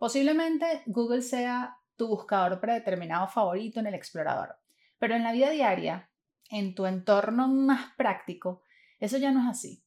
Posiblemente Google sea tu buscador predeterminado favorito en el explorador, pero en la vida diaria, en tu entorno más práctico, eso ya no es así.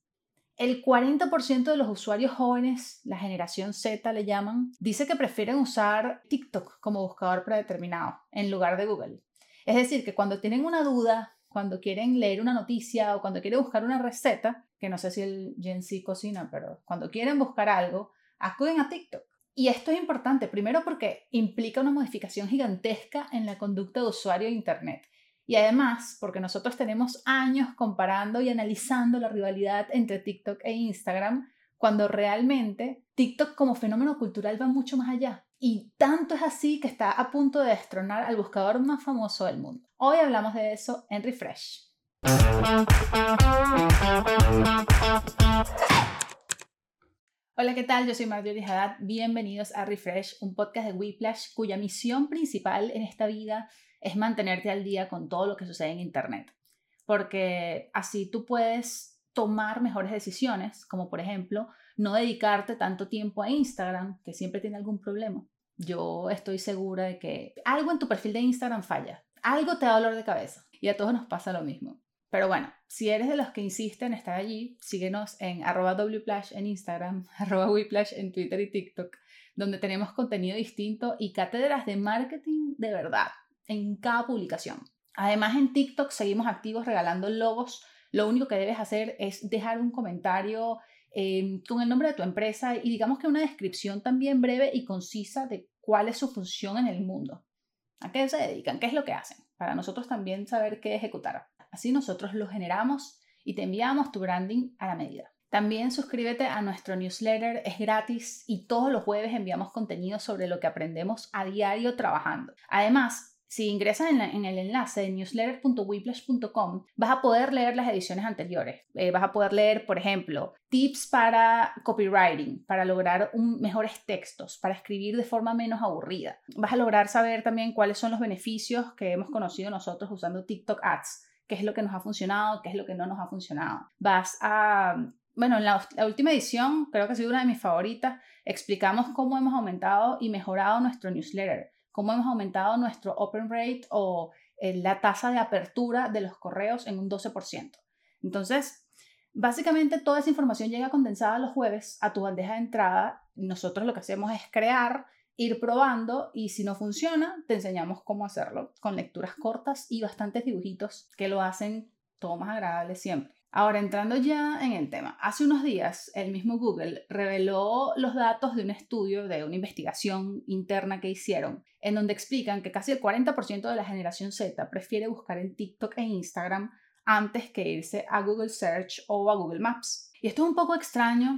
El 40% de los usuarios jóvenes, la generación Z le llaman, dice que prefieren usar TikTok como buscador predeterminado en lugar de Google. Es decir, que cuando tienen una duda, cuando quieren leer una noticia o cuando quieren buscar una receta, que no sé si el Gen Z cocina, pero cuando quieren buscar algo, acuden a TikTok. Y esto es importante, primero porque implica una modificación gigantesca en la conducta de usuario de Internet. Y además, porque nosotros tenemos años comparando y analizando la rivalidad entre TikTok e Instagram, cuando realmente TikTok como fenómeno cultural va mucho más allá. Y tanto es así que está a punto de destronar al buscador más famoso del mundo. Hoy hablamos de eso en Refresh. Hola, ¿qué tal? Yo soy Marjorie Haddad. Bienvenidos a Refresh, un podcast de Whiplash cuya misión principal en esta vida es mantenerte al día con todo lo que sucede en Internet. Porque así tú puedes tomar mejores decisiones, como por ejemplo no dedicarte tanto tiempo a Instagram, que siempre tiene algún problema. Yo estoy segura de que algo en tu perfil de Instagram falla, algo te da dolor de cabeza y a todos nos pasa lo mismo. Pero bueno, si eres de los que insisten en estar allí, síguenos en arroba wplash en Instagram, arroba en Twitter y TikTok, donde tenemos contenido distinto y cátedras de marketing de verdad en cada publicación. Además, en TikTok seguimos activos regalando logos. Lo único que debes hacer es dejar un comentario em, con el nombre de tu empresa y digamos que una descripción también breve y concisa de cuál es su función en el mundo. ¿A qué se dedican? ¿Qué es lo que hacen? Para nosotros también saber qué ejecutar. Así nosotros lo generamos y te enviamos tu branding a la medida. También suscríbete a nuestro newsletter, es gratis y todos los jueves enviamos contenido sobre lo que aprendemos a diario trabajando. Además, si ingresas en, el enlace de newsletter.whiplash.com, vas a poder leer las ediciones anteriores. Eh, vas a poder leer, por ejemplo, tips para copywriting, para lograr mejores textos, para escribir de forma menos aburrida. Vas a lograr saber también cuáles son los beneficios que hemos conocido nosotros usando TikTok Ads qué es lo que nos ha funcionado, qué es lo que no nos ha funcionado. Vas a, bueno, en la, última edición, creo que ha sido una de mis favoritas, explicamos cómo hemos aumentado y mejorado nuestro newsletter, cómo hemos aumentado nuestro open rate o eh, la tasa de apertura de los correos en un 12%. Entonces, básicamente toda esa información llega condensada los jueves a tu bandeja de entrada. Nosotros lo que hacemos es crear ir probando y si no funciona, te enseñamos cómo hacerlo con lecturas cortas y bastantes dibujitos que lo hacen todo más agradable siempre. Ahora, entrando ya en el tema, hace unos días el mismo Google reveló los datos de un estudio, de una investigación interna que hicieron, en donde explican que casi el 40% de la generación Z prefiere buscar en TikTok e Instagram antes que irse a Google Search o a Google Maps. Y esto es un poco extraño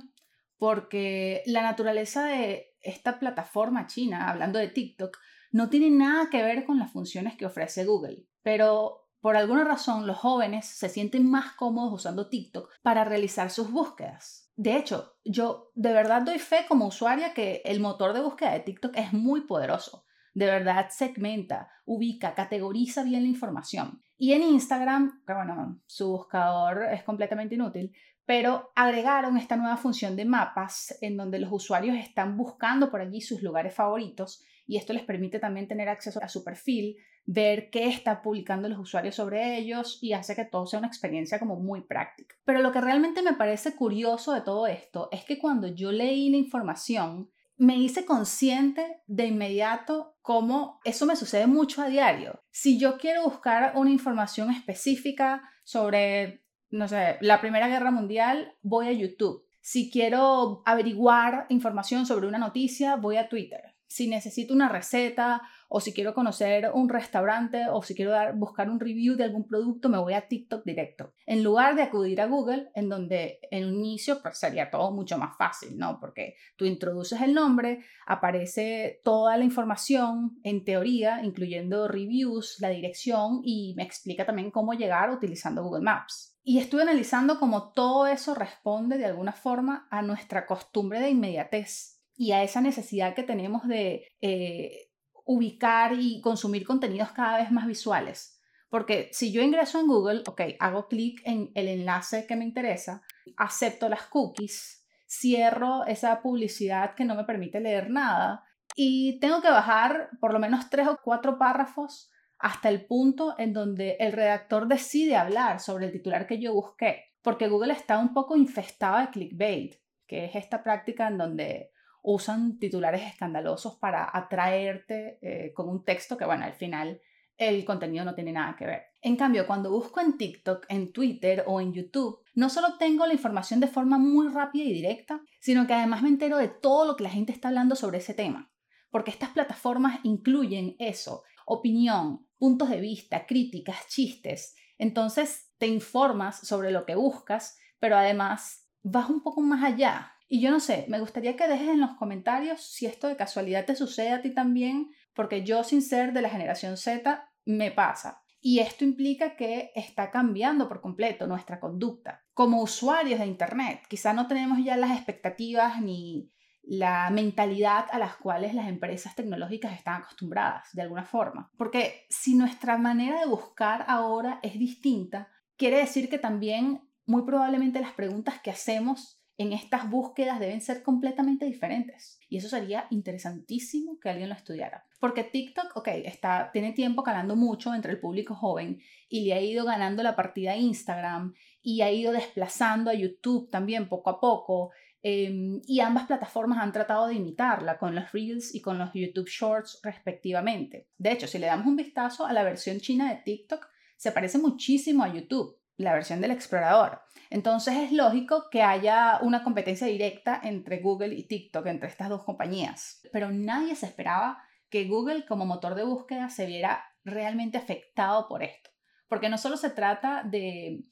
porque la naturaleza de esta plataforma china, hablando de TikTok, no tiene nada que ver con las funciones que ofrece Google, pero por alguna razón los jóvenes se sienten más cómodos usando TikTok para realizar sus búsquedas. De hecho, yo de verdad doy fe como usuaria que el motor de búsqueda de TikTok es muy poderoso. De verdad segmenta, ubica, categoriza bien la información. Y en Instagram, que bueno, su buscador es completamente inútil, pero agregaron esta nueva función de mapas en donde los usuarios están buscando por allí sus lugares favoritos y esto les permite también tener acceso a su perfil, ver qué está publicando los usuarios sobre ellos y hace que todo sea una experiencia como muy práctica. Pero lo que realmente me parece curioso de todo esto es que cuando yo leí la información, me hice consciente de inmediato cómo eso me sucede mucho a diario. Si yo quiero buscar una información específica sobre no sé, la Primera Guerra Mundial, voy a YouTube. Si quiero averiguar información sobre una noticia, voy a Twitter. Si necesito una receta o si quiero conocer un restaurante o si quiero buscar un review de algún producto, me voy a TikTok directo. En lugar de acudir a Google, en donde en un inicio pues, sería todo mucho más fácil, ¿no? Porque tú introduces el nombre, aparece toda la información, en teoría, incluyendo reviews, la dirección y me explica también cómo llegar utilizando Google Maps. Y estuve analizando cómo todo eso responde de alguna forma a nuestra costumbre de inmediatez y a esa necesidad que tenemos de eh, ubicar y consumir contenidos cada vez más visuales. Porque si yo ingreso en Google, ok, hago clic en el enlace que me interesa, acepto las cookies, cierro esa publicidad que no me permite leer nada y tengo que bajar por lo menos tres o cuatro párrafos hasta el punto en donde el redactor decide hablar sobre el titular que yo busqué, porque Google está un poco infestado de clickbait, que es esta práctica en donde usan titulares escandalosos para atraerte eh, con un texto que, bueno, al final el contenido no tiene nada que ver. En cambio, cuando busco en TikTok, en Twitter o en YouTube, no solo tengo la información de forma muy rápida y directa, sino que además me entero de todo lo que la gente está hablando sobre ese tema. Porque estas plataformas incluyen eso, opinión, puntos de vista, críticas, chistes. Entonces te informas sobre lo que buscas, pero además vas un poco más allá. Y yo no sé, me gustaría que dejes en los comentarios si esto de casualidad te sucede a ti también porque yo sin ser de la generación Z me pasa. Y esto implica que está cambiando por completo nuestra conducta. Como usuarios de Internet, quizá no tenemos ya las expectativas ni la mentalidad a las cuales las empresas tecnológicas están acostumbradas, de alguna forma. Porque si nuestra manera de buscar ahora es distinta, quiere decir que también muy probablemente las preguntas que hacemos en estas búsquedas deben ser completamente diferentes. Y eso sería interesantísimo que alguien lo estudiara. Porque TikTok, ok, está, tiene tiempo calando mucho entre el público joven y le ha ido ganando la partida a Instagram y ha ido desplazando a YouTube también poco a poco. Em, y ambas plataformas han tratado de imitarla con los Reels y con los YouTube Shorts respectivamente. De hecho, si le damos un vistazo a la versión china de TikTok, se parece muchísimo a YouTube, la versión del explorador. Entonces es lógico que haya una competencia directa entre Google y TikTok, entre estas dos compañías. Pero nadie se esperaba que Google como motor de búsqueda se viera realmente afectado por esto. Porque no solo se trata de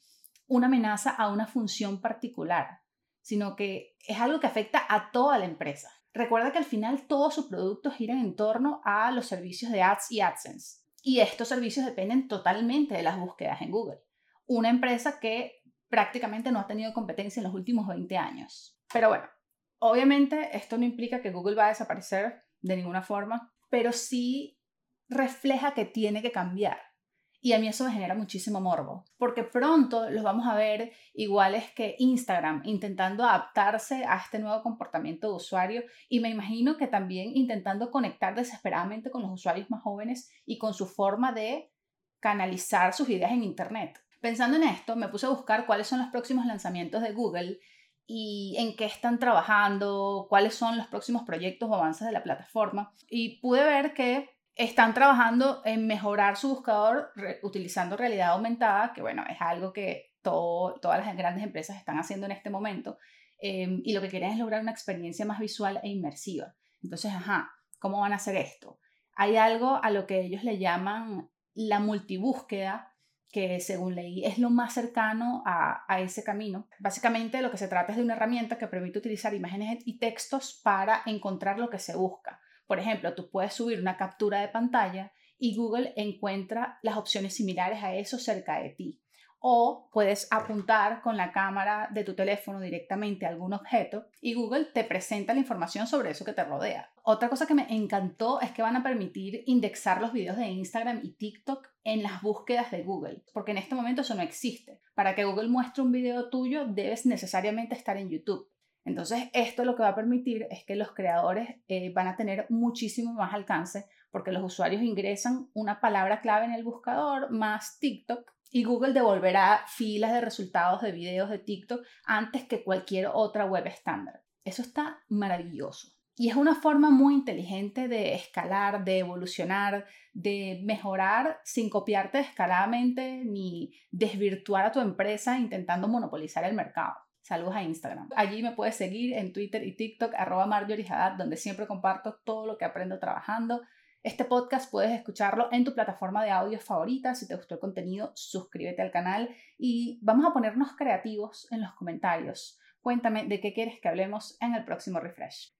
una amenaza a una función particular, sino que es algo que afecta a toda la empresa. Recuerda que al final todos sus productos giran en torno a los servicios de Ads y AdSense. Y estos servicios dependen totalmente de las búsquedas en Google. Una empresa que prácticamente no ha tenido competencia en los últimos 20 años. Pero bueno, obviamente esto no implica que Google va a desaparecer de ninguna forma, pero sí refleja que tiene que cambiar. Y a mí eso me genera muchísimo morbo, porque pronto los vamos a ver iguales que Instagram, intentando adaptarse a este nuevo comportamiento de usuario y me imagino que también intentando conectar desesperadamente con los usuarios más jóvenes y con su forma de canalizar sus ideas en Internet. Pensando en esto, me puse a buscar cuáles son los próximos lanzamientos de Google y en qué están trabajando, cuáles son los próximos proyectos o avances de la plataforma. Y pude ver que están trabajando en mejorar su buscador utilizando realidad aumentada, que bueno, es algo que todas las grandes empresas están haciendo en este momento. Em, y lo que quieren es lograr una experiencia más visual e inmersiva. Entonces, ajá, ¿cómo van a hacer esto? Hay algo a lo que ellos le llaman la multibúsqueda, que según leí es lo más cercano a, ese camino. Básicamente lo que se trata es de una herramienta que permite utilizar imágenes y textos para encontrar lo que se busca. Por ejemplo, tú puedes subir una captura de pantalla y Google encuentra las opciones similares a eso cerca de ti o puedes apuntar con la cámara de tu teléfono directamente a algún objeto y Google te presenta la información sobre eso que te rodea. Otra cosa que me encantó es que van a permitir indexar los videos de Instagram y TikTok en las búsquedas de Google, porque en este momento eso no existe. Para que Google muestre un video tuyo debes necesariamente estar en YouTube. Entonces, esto lo que va a permitir es que los creadores eh, van a tener muchísimo más alcance porque los usuarios ingresan una palabra clave en el buscador más TikTok y Google devolverá filas de resultados de videos de TikTok antes que cualquier otra web estándar. Eso está maravilloso. Y es una forma muy inteligente de escalar, de evolucionar, de mejorar sin copiarte escaladamente ni desvirtuar a tu empresa intentando monopolizar el mercado. Saludos a Instagram. Allí me puedes seguir en Twitter y TikTok, arroba Marjorie donde siempre comparto todo lo que aprendo trabajando este podcast puedes escucharlo en tu plataforma de audio favorita. Si te gustó el contenido, suscríbete al canal y vamos a ponernos creativos en los comentarios. Cuéntame de qué quieres que hablemos en el próximo refresh.